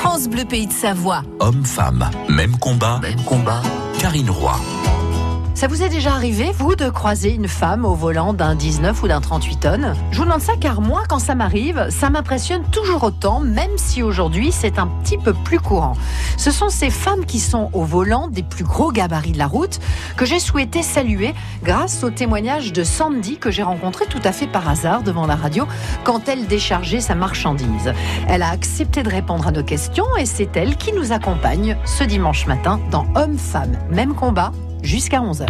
France Bleu Pays de Savoie. Homme-femme, même combat. Même combat. Karine Roy. Ça vous est déjà arrivé, vous, de croiser une femme au volant d'un 19 ou d'un 38 tonnes? Je vous demande ça car moi, quand ça m'arrive, ça m'impressionne toujours autant, même si aujourd'hui c'est un petit peu plus courant. Ce sont ces femmes qui sont au volant des plus gros gabarits de la route que j'ai souhaité saluer grâce au témoignage de Sandy que j'ai rencontré tout à fait par hasard devant la radio quand elle déchargeait sa marchandise. Elle a accepté de répondre à nos questions et c'est elle qui nous accompagne ce dimanche matin dans Homme-Femme, même combat jusqu'à 11h.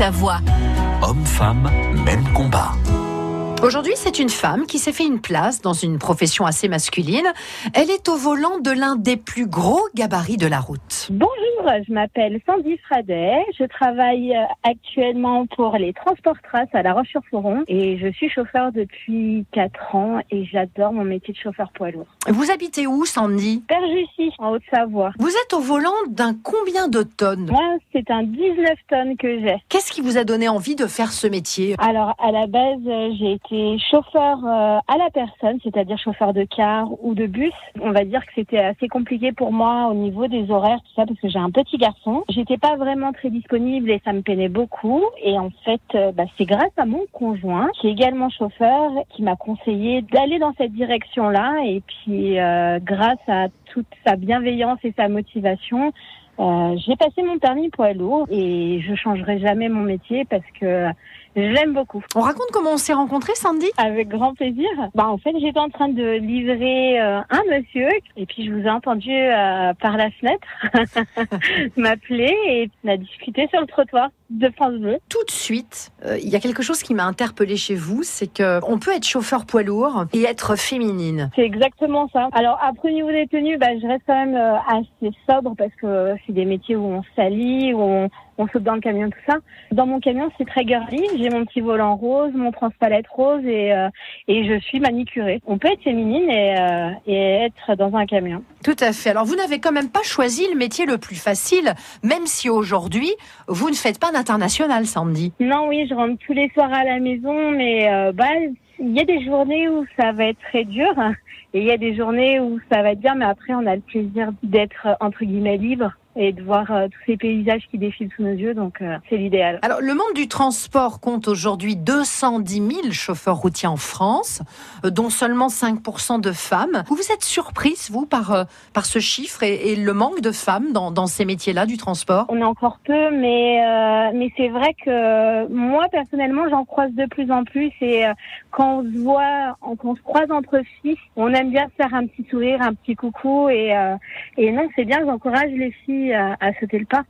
Savoie. Homme-femme, même combat. Aujourd'hui, c'est une femme qui s'est fait une place dans une profession assez masculine. Elle est au volant de l'un des plus gros gabarits de la route. Bonjour, je m'appelle Sandy Fradet. Je travaille euh, actuellement pour les Transports Traces à La Roche-sur-Foron et je suis chauffeur depuis 4 ans et j'adore mon métier de chauffeur poids lourd. Vous habitez où, Sandy? Père Jussie, en Haute-Savoie. Vous êtes au volant d'un combien de tonnes? Moi, c'est un 19 tonnes que j'ai. Qu'est-ce qui vous a donné envie de faire ce métier? Alors, à la base, euh, j'ai été chauffeur euh, à la personne, c'est-à-dire chauffeur de car ou de bus. On va dire que c'était assez compliqué pour moi au niveau des horaires, tout ça, parce que j'ai un petit garçon. J'étais pas vraiment très disponible et ça me peinait beaucoup. Et en fait, euh, bah, c'est grâce à mon conjoint, qui est également chauffeur, qui m'a conseillé d'aller dans cette direction-là. Et puis, euh, grâce à toute sa bienveillance et sa motivation, euh, j'ai passé mon permis poids lourd et je changerai jamais mon métier parce que je l'aime beaucoup. On raconte comment on s'est rencontrés, Sandy? Avec grand plaisir. Bah en fait, j'étais en train de livrer euh, un monsieur et puis je vous ai entendu euh, par la fenêtre m'appeler et on a discuté sur le trottoir de France Bleu. Tout de suite, euh, il y a quelque chose qui m'a interpellée chez vous, c'est que on peut être chauffeur poids lourd et être féminine. C'est exactement ça. Alors après au niveau des tenues, bah, je reste quand même euh, assez sobre parce que c'est des métiers où on s'allie, où on, on saute dans le camion, tout ça. Dans mon camion, c'est très girly. J'ai mon petit volant rose, mon transpalette rose et, euh, et je suis manicurée. On peut être féminine et, euh, et être dans un camion. Tout à fait. Alors vous n'avez quand même pas choisi le métier le plus facile, même si aujourd'hui vous ne faites pas d'international, Sandy. Non, oui, je rentre tous les soirs à la maison, mais euh, bah il y a des journées où ça va être très dur et il y a des journées où ça va être bien, mais après on a le plaisir d'être entre guillemets libre et de voir euh, tous ces paysages qui défilent sous nos yeux, donc euh, c'est l'idéal. Alors, le monde du transport compte aujourd'hui 210 000 chauffeurs routiers en France, euh, dont seulement 5% de femmes. Vous vous êtes surprise, vous, par, par ce chiffre et, et le manque de femmes dans, dans ces métiers-là du transport? On est encore peu, mais, euh, mais c'est vrai que moi, personnellement, j'en croise de plus en plus. Et euh, quand on se voit, quand on se croise entre filles, on aime bien faire un petit sourire, un petit coucou. Et, euh, et non, c'est bien, j'encourage les filles à, à sauter le pas.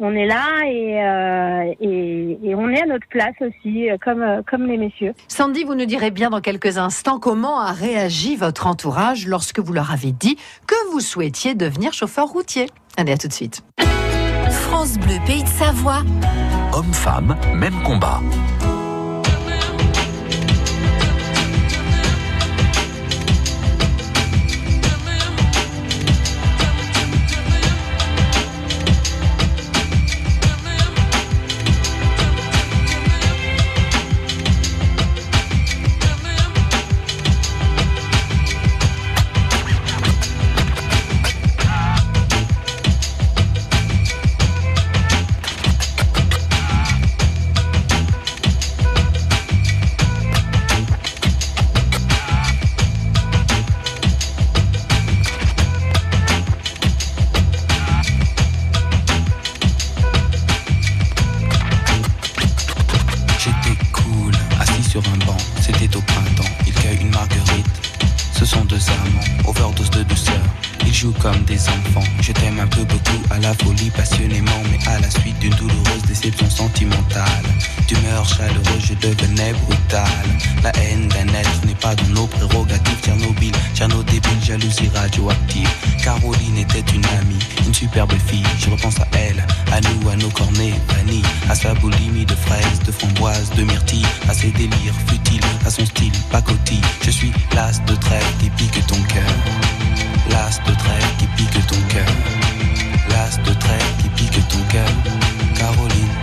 On est là et, euh, et, et, on est à notre place aussi, comme, comme les messieurs. Sandy, vous nous direz bien dans quelques instants comment a réagi votre entourage lorsque vous leur avez dit que vous souhaitiez devenir chauffeur routier. Allez, à tout de suite. France Bleu, Pays de Savoie. Homme-femme, même combat. Futiles, à son style pacotille. Je suis l'as de trêve qui pique ton cœur. L'as de trêve qui pique ton cœur. L'as de trêve qui pique ton cœur. Caroline.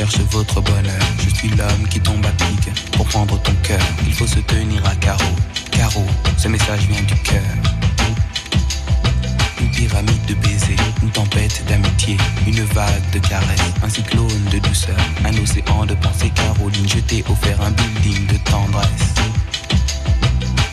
Cherche votre bonheur. Je suis l'homme qui tombe à pic pour prendre ton cœur. Il faut se tenir à carreau. Carreau, ce message vient du cœur. Une pyramide de baisers, une tempête d'amitié, une vague de caresses, un cyclone de douceur, un océan de pensée. Caroline, je t'ai offert un building de tendresse.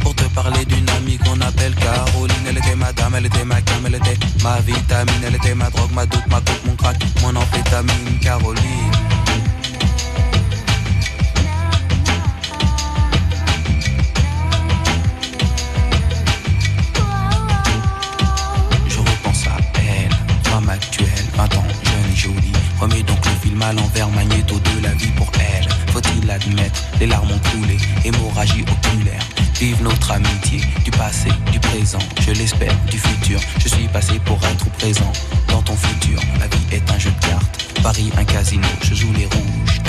Pour te parler d'une amie qu'on appelle Caroline. Elle était ma dame, elle était ma cam, elle était ma vitamine. Elle était ma drogue, ma doute, ma coupe, mon crack, mon amphétamine. Caroline. Je repense à elle, femme actuelle, 20 ans, jeune et jolie. Remets donc le film à l'envers, magnéto de la vie pour elle. Les larmes ont coulé, hémorragie oculaire. Vive notre amitié, du passé, du présent, je l'espère, du futur. Je suis passé pour être présent dans ton futur. La vie est un jeu de cartes, Paris un casino, je joue les rouges,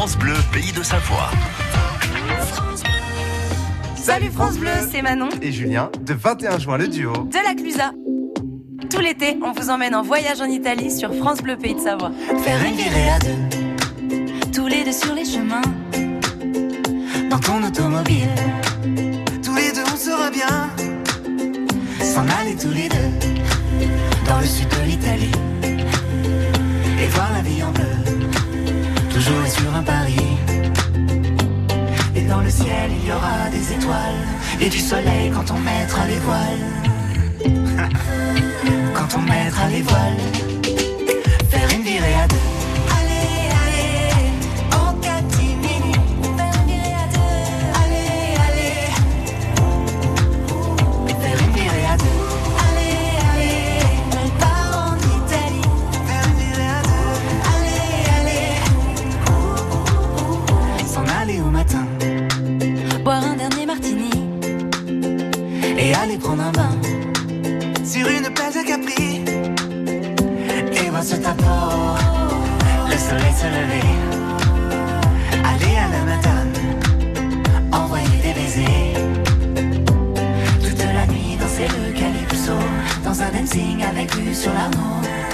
de Savoie. Salut France Bleu, c'est Manon et Julien de 21 juin le duo de la Clusa. Tout l'été, on vous emmène en voyage en Italie sur France Bleu Pays de Savoie. Faire une virée à deux, tous les deux sur les chemins, dans ton automobile. Tous les deux on sera bien, s'en aller tous les deux, dans le sud de l'Italie, et voir la vie en bleu, sur un pari. Et dans le ciel il y aura des étoiles, et du soleil quand on mettra les voiles. quand on mettra les voiles, faire une virée à deux. Sur une plage à Capri. Et voir sur ta peau le soleil se lever. Aller à la matane, envoyer des baisers. Toute la nuit danser le calypso, dans un dancing avec vue sur l'Arnaud.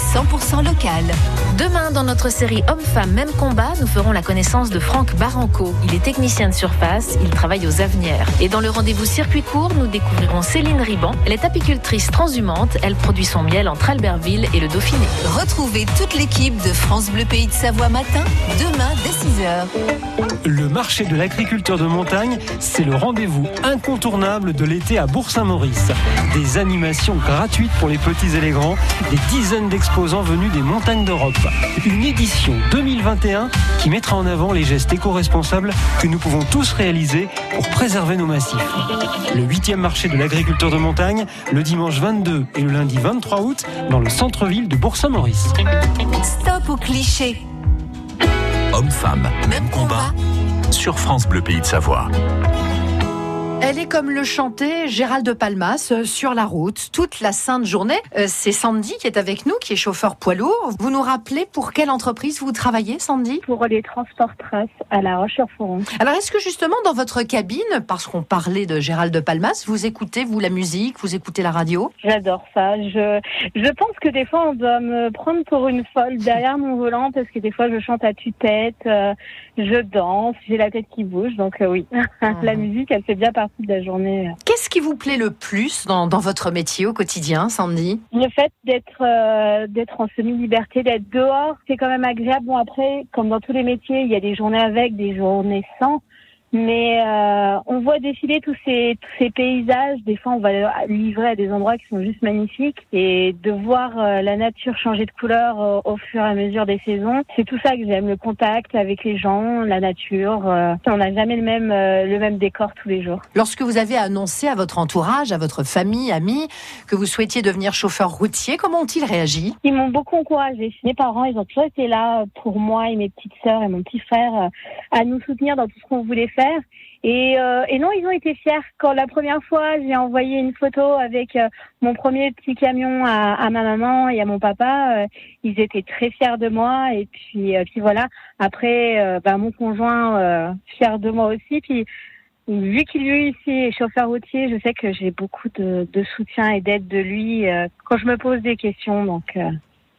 100% local. Demain, dans notre série Hommes-Femmes, même combat, nous ferons la connaissance de Franck Baranco. Il est technicien de surface, il travaille aux Avenières. Et dans le rendez-vous circuit court, nous découvrirons Céline Riban. Elle est apicultrice transhumante, elle produit son miel entre Albertville et le Dauphiné. Retrouvez toute l'équipe de France Bleu Pays de Savoie matin, demain dès 6h. Le marché de l'agriculture de montagne, c'est le rendez-vous incontournable de l'été à Bourg-Saint-Maurice. Des animations gratuites pour les petits et les grands, des dizaines d'exposants venus des montagnes d'Europe. Une édition 2021 qui mettra en avant les gestes éco-responsables que nous pouvons tous réaliser pour préserver nos massifs. Le 8e marché de l'agriculture de montagne, le dimanche 22 et le lundi 23 août, dans le centre-ville de Bourg-Saint-Maurice. Stop aux clichés. Hommes-femmes, même combat sur France Bleu Pays de Savoie. Elle est comme le chantait Gérald de Palmas euh, sur la route toute la sainte journée. Euh, C'est Sandy qui est avec nous, qui est chauffeur poids lourd. Vous nous rappelez pour quelle entreprise vous travaillez, Sandy? Pour les transports traces à La Roche-sur-Foron. Alors est-ce que justement dans votre cabine, parce qu'on parlait de Gérald de Palmas, vous écoutez vous la musique, vous écoutez la radio? J'adore ça. Je, je pense que des fois on doit me prendre pour une folle derrière mon volant parce que des fois je chante à tue-tête, euh, je danse, j'ai la tête qui bouge. Donc euh, oui, la musique elle fait bien partie de la journée. Qu'est-ce qui vous plaît le plus dans, dans votre métier au quotidien, Sandy? Le fait d'être euh, d'être en semi-liberté, d'être dehors, c'est quand même agréable. Bon après, comme dans tous les métiers, il y a des journées avec, des journées sans. Mais euh, on voit défiler tous ces tous ces paysages. Des fois, on va livrer à des endroits qui sont juste magnifiques et de voir euh, la nature changer de couleur euh, au fur et à mesure des saisons. C'est tout ça que j'aime, le contact avec les gens, la nature. euh, on n'a jamais le même le même décor tous les jours. Lorsque vous avez annoncé à votre entourage, à votre famille, amis, que vous souhaitiez devenir chauffeur routier, comment ont-ils réagi? Ils m'ont beaucoup encouragé. Mes parents, ils ont toujours été là pour moi et mes petites sœurs et mon petit frère à nous soutenir dans tout ce qu'on voulait faire euh, et non, ils ont été fiers. Quand la première fois, j'ai envoyé une photo avec euh, mon premier petit camion à, ma maman et à mon papa, euh, ils étaient très fiers de moi. Et puis, voilà. Après, bah, mon conjoint fier de moi aussi. Puis vu qu'il lui ici chauffeur routier, je sais que j'ai beaucoup de, soutien et d'aide de lui quand je me pose des questions.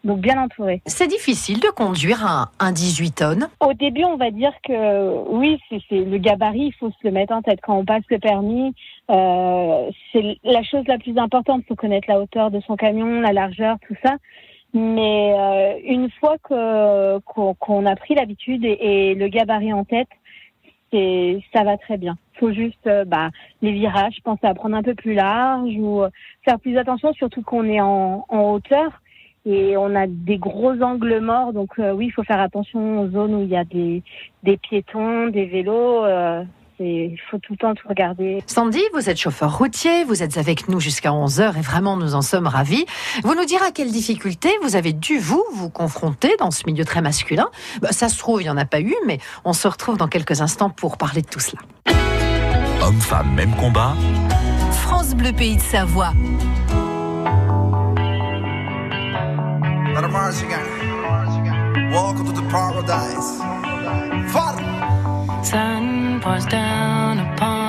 Donc bien entouré. C'est difficile de conduire un, un 18 tonnes Au début, on va dire que oui, c'est le gabarit, il faut se le mettre en tête. Quand on passe le permis, euh, c'est la chose la plus importante, il faut connaître la hauteur de son camion, la largeur, tout ça. Mais euh, une fois qu'on a pris l'habitude et, et, le gabarit en tête, c'est ça va très bien. Il faut juste euh, bah, les virages, penser à prendre un peu plus large ou faire plus attention, surtout qu'on est en, en hauteur et on a des gros angles morts. Donc euh, oui, il faut faire attention aux zones où il y a des, des piétons, des vélos. Euh, il faut tout le temps tout regarder. Sandy, vous êtes chauffeur routier, vous êtes avec nous jusqu'à 11h et vraiment nous en sommes ravis. Vous nous direz à quelles difficultés vous avez dû vous vous confronter dans ce milieu très masculin. Bah, ça se trouve, il n'y en a pas eu, mais on se retrouve dans quelques instants pour parler de tout cela. Homme-femme, même combat. France Bleu Pays de Savoie. Welcome to the paradise. Sun pours down upon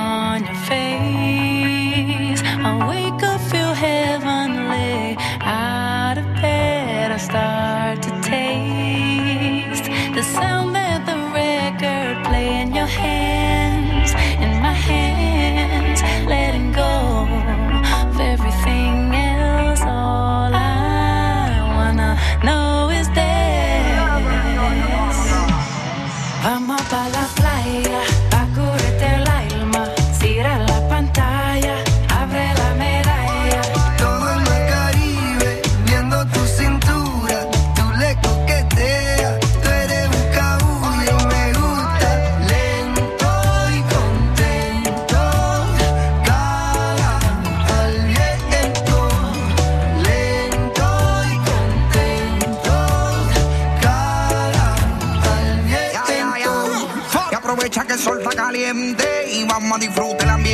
que el sol está caliente y vamos a disfrutar el ambiente.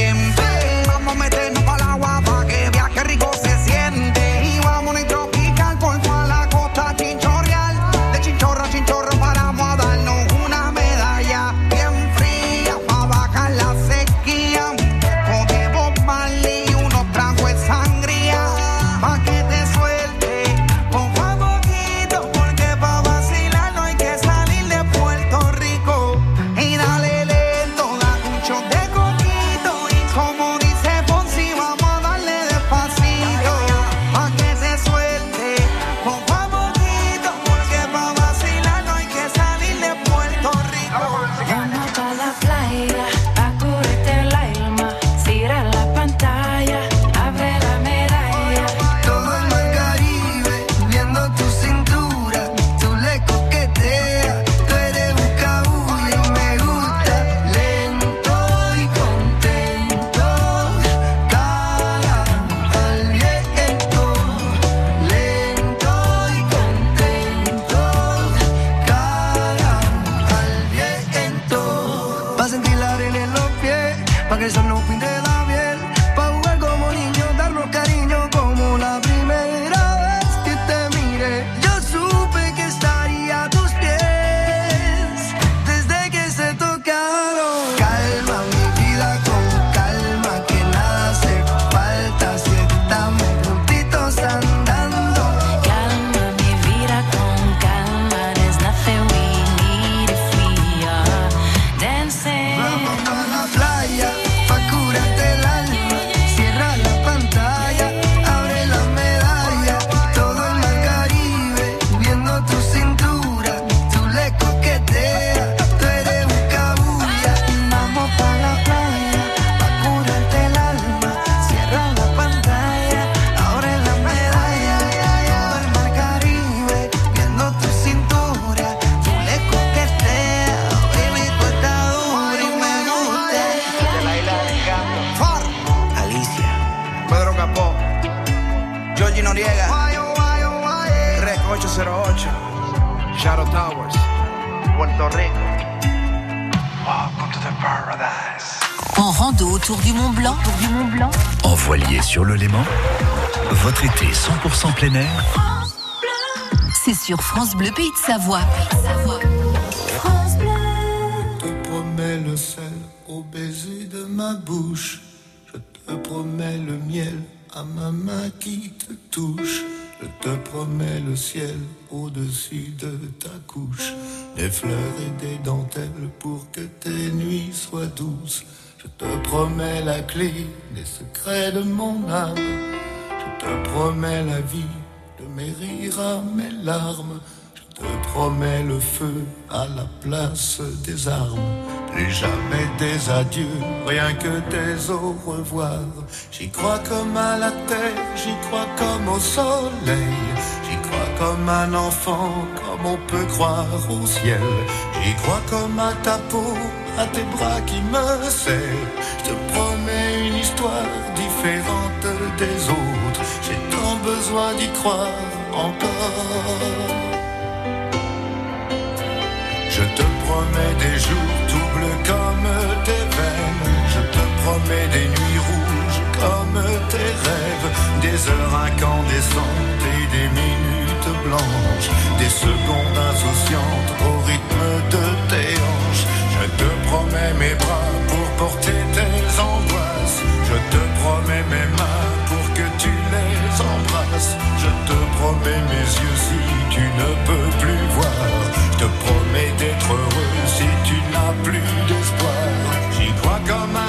Plein air. C'est sur France Bleu Pays de Savoie. Je te promets le sel au baiser de ma bouche. Je te promets le miel à ma main qui te touche. Je te promets le ciel au-dessus de ta couche. Des fleurs et des dentelles pour que tes nuits soient douces. Je te promets la clé des secrets de mon âme. Te promets la vie de mes rires à mes larmes. Je te promets le feu à la place des armes. Plus jamais des adieux, rien que des au revoir. J'y crois comme à la terre, j'y crois comme au soleil. J'y crois comme un enfant, comme on peut croire au ciel. J'y crois comme à ta peau, à tes bras qui me serrent. Je te promets une histoire des autres. J'ai tant besoin d'y croire encore. Je te promets des jours doubles comme tes veines. Je te promets des nuits rouges comme tes rêves. Des heures incandescentes et des minutes blanches. Des secondes insouciantes au rythme de te promets mes bras pour porter tes angoisses. Je te promets mes mains pour que tu les embrasses. Je te promets mes yeux si tu ne peux plus voir. Je te promets d'être heureux si tu n'as plus d'espoir. J'y crois comme à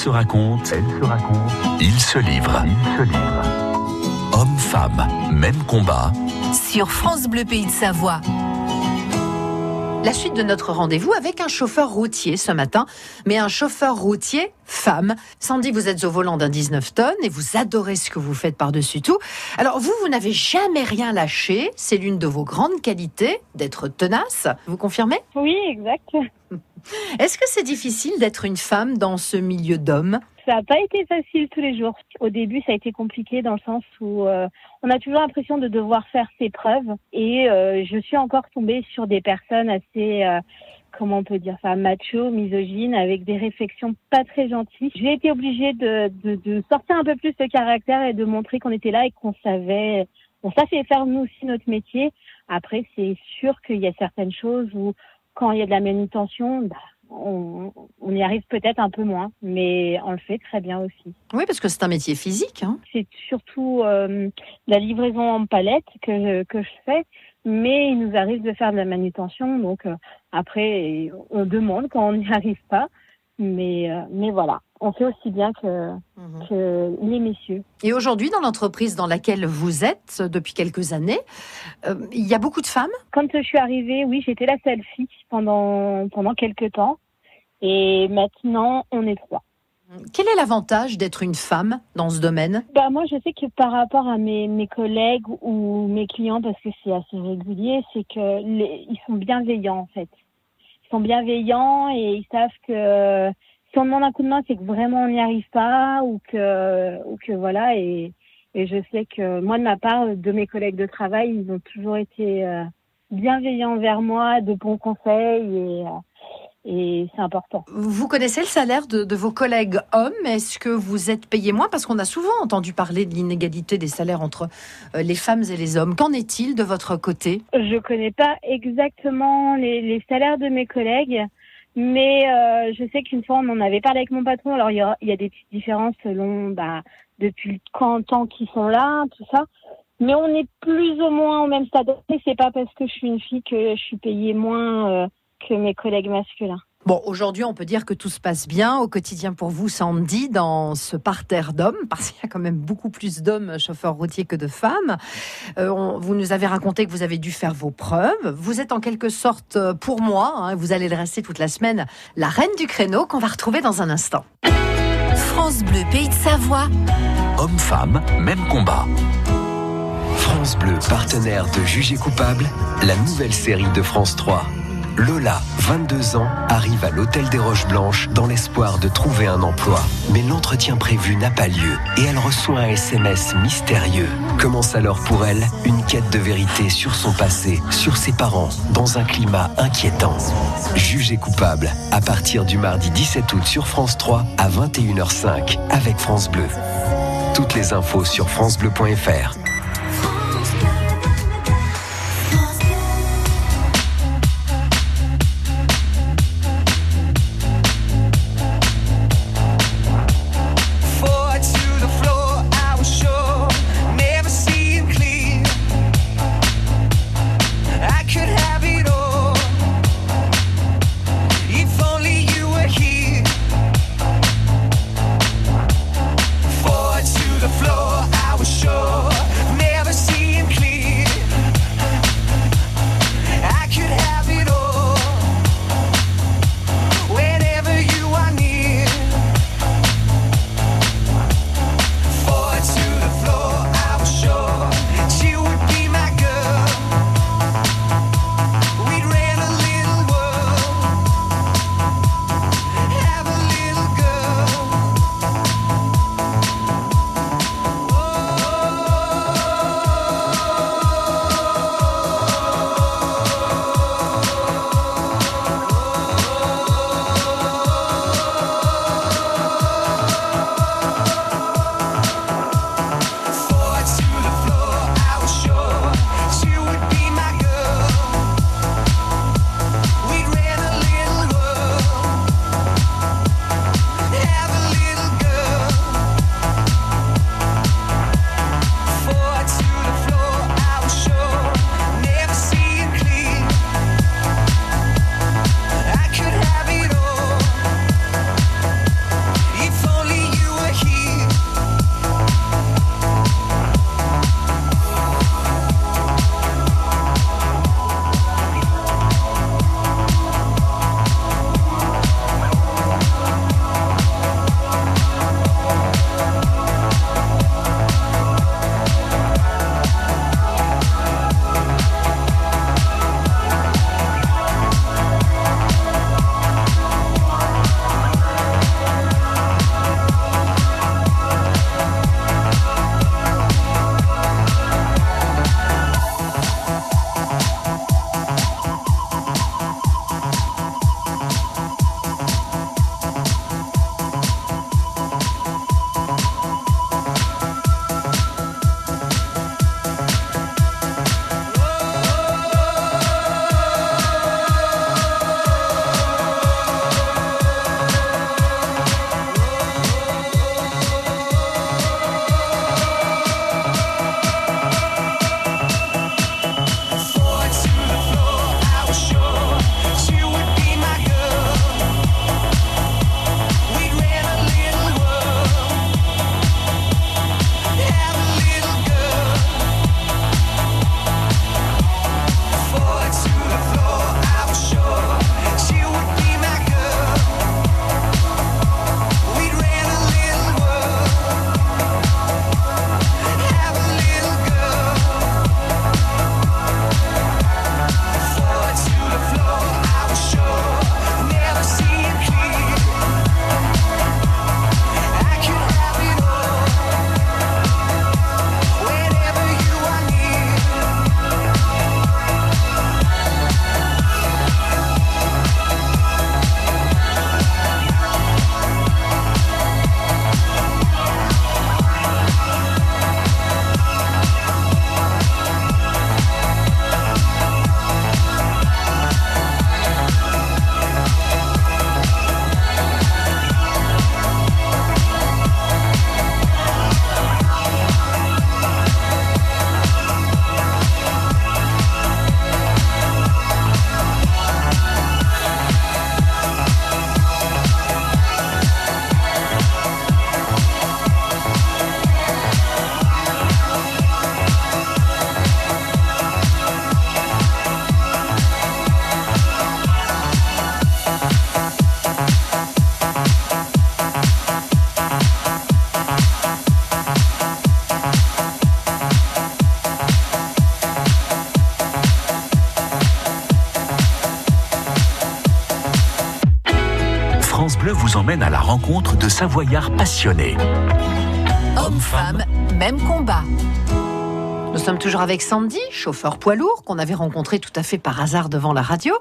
Se raconte, elle se raconte, il se livre, il se livre. Homme, femme, même combat. Sur France Bleu Pays de Savoie. La suite de notre rendez-vous avec un chauffeur routier ce matin, mais un chauffeur routier femme. Sandy, vous êtes au volant d'un 19 tonnes et vous adorez ce que vous faites par-dessus tout. Alors vous, vous n'avez jamais rien lâché. C'est l'une de vos grandes qualités d'être tenace. Vous confirmez? Oui, exact. Est-ce que c'est difficile d'être une femme dans ce milieu d'hommes? Ça n'a pas été facile tous les jours. Au début, ça a été compliqué dans le sens où euh, on a toujours l'impression de devoir faire ses preuves. Et euh, je suis encore tombée sur des personnes assez, euh, comment on peut dire ça, macho, misogynes, avec des réflexions pas très gentilles. J'ai été obligée de sortir un peu plus de caractère et de montrer qu'on était là et qu'on savait, on savait faire nous aussi notre métier. Après, c'est sûr qu'il y a certaines choses où quand il y a de la manutention, bah, on, on y arrive peut-être un peu moins, mais on le fait très bien aussi. Oui, parce que c'est un métier physique. Hein. C'est surtout euh, la livraison en palette que je, que je fais, mais il nous arrive de faire de la manutention, donc euh, après on demande quand on n'y arrive pas, mais euh, mais voilà, on fait aussi bien que, que les messieurs. Et aujourd'hui, dans l'entreprise dans laquelle vous êtes depuis quelques années, euh, il y a beaucoup de femmes? Quand je suis arrivée, oui, j'étais la seule fille pendant pendant quelques temps, et maintenant on est trois. Quel est l'avantage d'être une femme dans ce domaine? Bah moi, je sais que par rapport à mes, mes collègues ou mes clients, parce que c'est assez régulier, c'est que les, ils sont bienveillants en fait. Ils sont bienveillants et ils savent que si on demande un coup de main, c'est que vraiment on n'y arrive pas ou que ou que voilà. Et, et je sais que moi, de ma part, de mes collègues de travail, ils ont toujours été euh, bienveillants envers moi, de bons conseils et euh, et c'est important. Vous connaissez le salaire de, de vos collègues hommes? Est-ce que vous êtes payé moins? Parce qu'on a souvent entendu parler de l'inégalité des salaires entre euh, les femmes et les hommes. Qu'en est-il de votre côté? Je connais pas exactement les, les salaires de mes collègues, mais euh, je sais qu'une fois on en avait parlé avec mon patron. Alors il y a, il des petites différences selon bah, depuis le temps qu'ils sont là, tout ça. Mais on est plus ou moins au même stade. Et c'est pas parce que je suis une fille que je suis payée moins euh, que mes collègues masculins. Bon, aujourd'hui, on peut dire que tout se passe bien au quotidien pour vous, Sandy, dans ce parterre d'hommes, parce qu'il y a quand même beaucoup plus d'hommes chauffeurs routiers que de femmes. Euh, on- vous nous avez raconté que vous avez dû faire vos preuves. Vous êtes en quelque sorte, euh, pour moi, hein, vous allez le rester toute la semaine, la reine du créneau qu'on va retrouver dans un instant. France Bleu, pays de Savoie. Homme-femme, même combat. France Bleu, partenaire de Jugé coupable, la nouvelle série de France 3. Lola, 22 ans, arrive à l'hôtel des Roches Blanches dans l'espoir de trouver un emploi. Mais l'entretien prévu n'a pas lieu et elle reçoit un SMS mystérieux. Commence alors pour elle une quête de vérité sur son passé, sur ses parents, dans un climat inquiétant. Jugé coupable, à partir du mardi 17 août sur France 3 à 21h05 avec France Bleu. Toutes les infos sur francebleu.fr. rencontre de Savoyards passionnés. Homme-femme, même combat. Nous sommes toujours avec Sandy, chauffeur poids lourd, qu'on avait rencontré tout à fait par hasard devant la radio.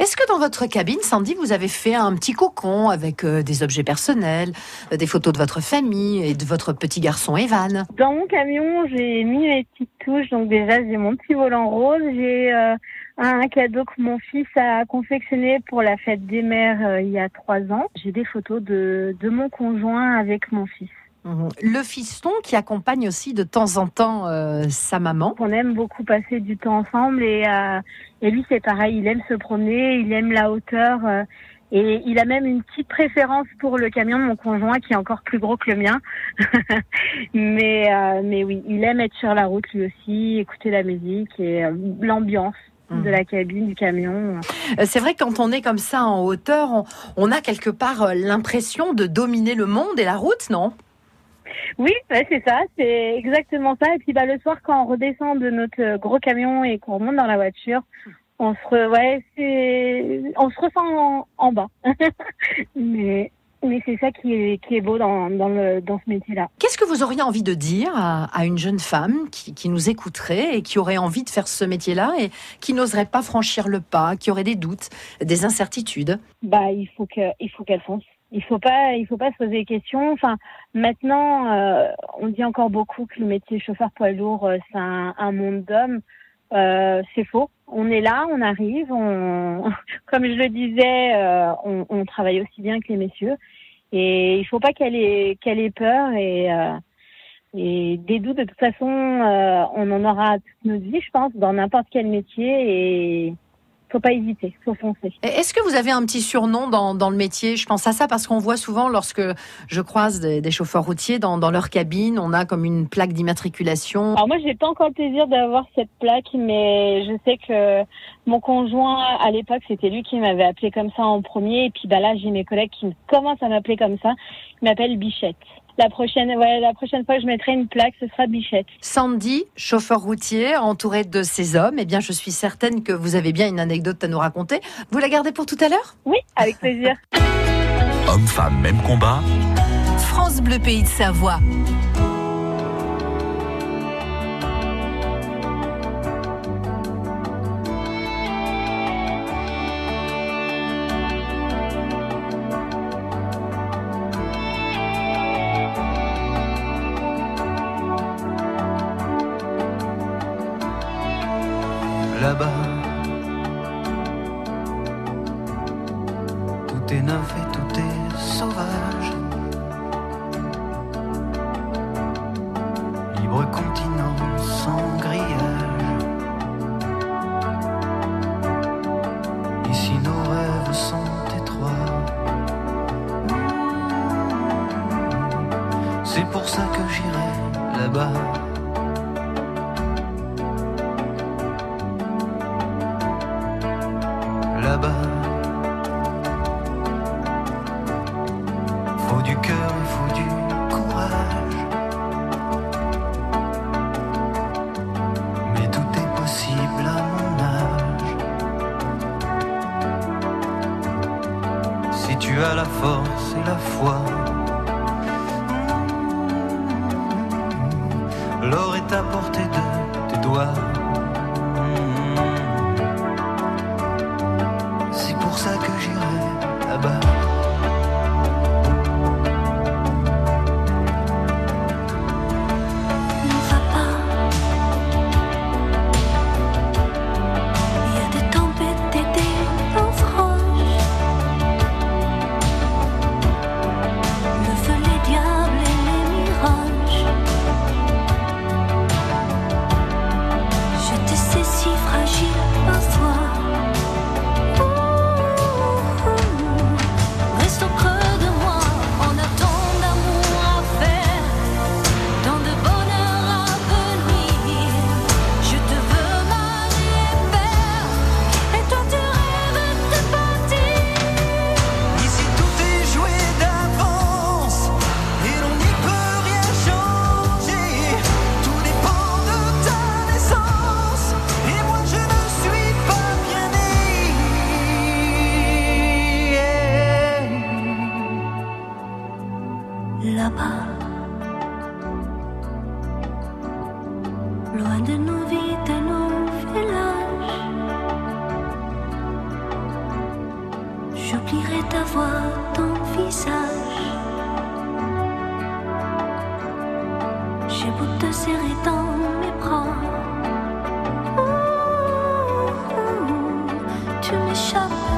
Est-ce que dans votre cabine, Sandy, vous avez fait un petit cocon avec euh, des objets personnels, euh, des photos de votre famille et de votre petit garçon Evan? Dans mon camion, j'ai mis mes petites touches. Donc déjà, j'ai mon petit volant rose. J'ai euh, un cadeau que mon fils a confectionné pour la fête des mères euh, il y a trois ans. J'ai des photos de, de mon conjoint avec mon fils. Mhm. Le fiston qui accompagne aussi de temps en temps euh, sa maman. On aime beaucoup passer du temps ensemble et, euh, et lui c'est pareil, il aime se promener, il aime la hauteur euh, et il a même une petite préférence pour le camion de mon conjoint qui est encore plus gros que le mien. mais euh, mais oui, il aime être sur la route lui aussi, écouter la musique et euh, de la cabine du camion. Euh, C'est vrai que quand on est comme ça en hauteur, on, on a quelque part euh, l'impression de dominer le monde et la route, non? Oui, c'est ça, c'est exactement ça. Et puis bah, le soir, quand on redescend de notre euh, gros camion et qu'on remonte dans la voiture, on se, re- ouais, c'est, on se ressent en, en bas. mais mais c'est ça qui est, qui est beau dans, dans, le, dans ce métier-là. Qu'est-ce que vous auriez envie de dire à, à une jeune femme qui, qui nous écouterait et qui aurait envie de faire ce métier-là et qui n'oserait pas franchir le pas, qui aurait des doutes, des incertitudes? Bah, il faut que, il faut qu'elle fonce. Il faut pas, il faut pas se poser des questions. Enfin, maintenant, euh, on dit encore beaucoup que le métier chauffeur poids lourd, euh, c'est un, un monde d'hommes. Euh, c'est faux. On est là, on arrive. On, comme je le disais, euh, on, on travaille aussi bien que les messieurs. Et il faut pas qu'elle ait, qu'elle ait peur et, euh, et des doutes. De toute façon, euh, on en aura toute notre vie, je pense, dans n'importe quel métier. Et faut pas hésiter, faut foncer. Est-ce que vous avez un petit surnom dans, dans le métier? Je pense à ça parce qu'on voit souvent lorsque je croise des, des chauffeurs routiers dans, dans leur cabine, on a comme une plaque d'immatriculation. Alors moi, j'ai pas encore le plaisir d'avoir cette plaque, mais je sais que mon conjoint, à l'époque, c'était lui qui m'avait appelé comme ça en premier. Et puis bah là, j'ai mes collègues qui commencent à m'appeler comme ça. Ils m'appellent Bichette. La prochaine, ouais, la prochaine fois que je mettrai une plaque, ce sera Bichette. Sandy, chauffeur routier, entouré de ces hommes, eh bien, je suis certaine que vous avez bien une anecdote à nous raconter. Vous la gardez pour tout à l'heure? Oui, avec plaisir. Homme-femme, même combat? France Bleu Pays de Savoie. Pour ça que j'irai Tu m'échappes déjà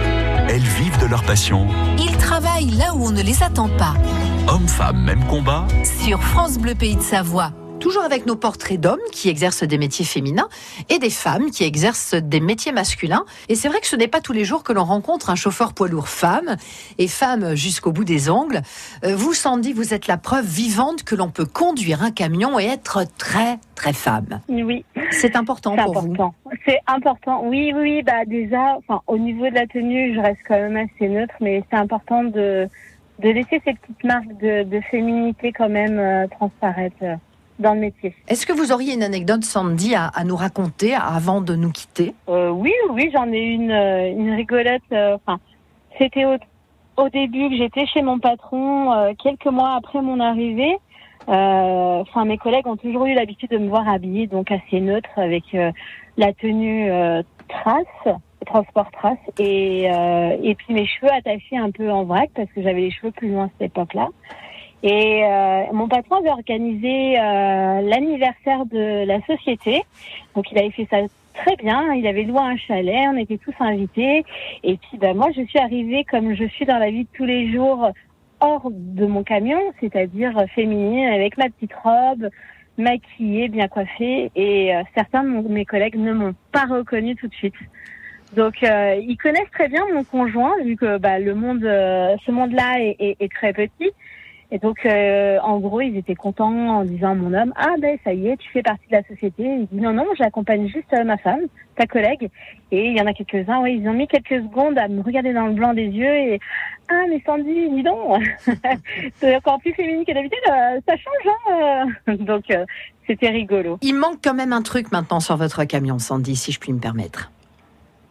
Elles vivent de leur passion. Ils travaillent là où on ne les attend pas. Hommes-femmes, même combat. Sur France Bleu Pays de Savoie. Toujours avec nos portraits d'hommes qui exercent des métiers féminins et des femmes qui exercent des métiers masculins. Et c'est vrai que ce n'est pas tous les jours que l'on rencontre un chauffeur poids lourd femme et femme jusqu'au bout des ongles. Euh, Vous, Sandy, vous êtes la preuve vivante que l'on peut conduire un camion et être très, très femme. Oui. C'est important pour important. C'est important. Oui, oui, bah déjà, enfin, au niveau de la tenue, je reste quand même assez neutre, mais c'est important de de laisser ces petites marques de, de féminité quand même euh, transparaître dans le métier. Est-ce que vous auriez une anecdote, Sandy, à, à nous raconter avant de nous quitter? Euh, oui, oui, j'en ai une, euh, une rigolote. euh, c'était au, au début que j'étais chez mon patron, euh, quelques mois après mon arrivée. Enfin, mes collègues ont toujours eu l'habitude de me voir habillée, donc assez neutre, avec la tenue trace, transport trace, et et puis mes cheveux attachés un peu en vrac parce que j'avais les cheveux plus loin à cette époque-là. Et euh, mon patron avait organisé euh, l'anniversaire de la société. Donc il avait fait ça très bien. Il avait loué un chalet, on était tous invités. Et puis ben, moi je suis arrivée comme je suis dans la vie de tous les jours hors de mon camion, c'est-à-dire féminine avec ma petite robe, maquillée, bien coiffée. Et euh, certains de mes collègues ne m'ont pas reconnue tout de suite. Donc euh, ils connaissent très bien mon conjoint vu que bah, le monde, euh, ce monde-là est, est- est très petit. Et donc, euh, en gros, ils étaient contents en disant à mon homme, ah ben ça y est, tu fais partie de la société. Il dit non, non, j'accompagne juste euh, ma femme, ta collègue. Et il y en a quelques-uns, oui, ils ont mis quelques secondes à me regarder dans le blanc des yeux et ah mais Sandy, dis donc, c'est encore plus féminine que d'habitude, euh, ça change. Hein donc euh, c'était rigolo. Il manque quand même un truc maintenant sur votre camion, Sandy, si je puis me permettre.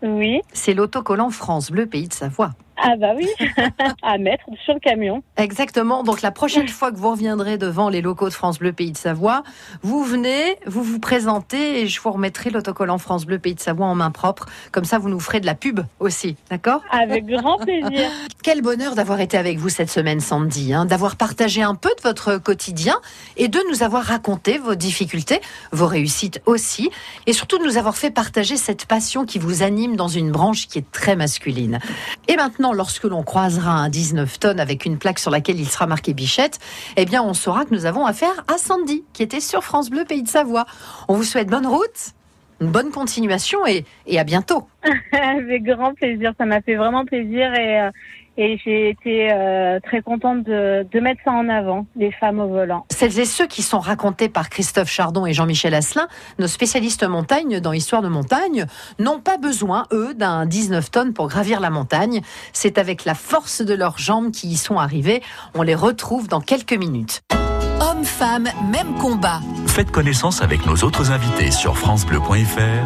Oui. C'est l'autocollant France Bleu Pays de Savoie. Ah bah oui, à mettre sur le camion. Exactement. Donc la prochaine fois que vous reviendrez devant les locaux de France Bleu Pays de Savoie, vous venez, vous vous présentez et je vous remettrai l'autocollant France Bleu Pays de Savoie en main propre. Comme ça, vous nous ferez de la pub aussi, d'accord? Avec grand plaisir. Quel bonheur d'avoir été avec vous cette semaine, Sandy, hein, d'avoir partagé un peu de votre quotidien et de nous avoir raconté vos difficultés, vos réussites aussi, et surtout de nous avoir fait partager cette passion qui vous anime dans une branche qui est très masculine. Et maintenant, lorsque l'on croisera un 19 tonnes avec une plaque sur laquelle il sera marqué Bichette, eh bien, on saura que nous avons affaire à Sandy, qui était sur France Bleu Pays de Savoie. On vous souhaite bonne route, une bonne continuation et, et à bientôt. Avec grand plaisir, ça m'a fait vraiment plaisir et, euh, et j'ai été euh, très contente de, de mettre ça en avant, les femmes au volant. Celles et ceux qui sont racontés par Christophe Chardon et Jean-Michel Asselin, nos spécialistes montagne dans Histoire de montagne, n'ont pas besoin, eux, d'un 19 tonnes pour gravir la montagne. C'est avec la force de leurs jambes qui y sont arrivés. On les retrouve dans quelques minutes. Hommes, femmes, même combat. Faites connaissance avec nos autres invités sur FranceBleu.fr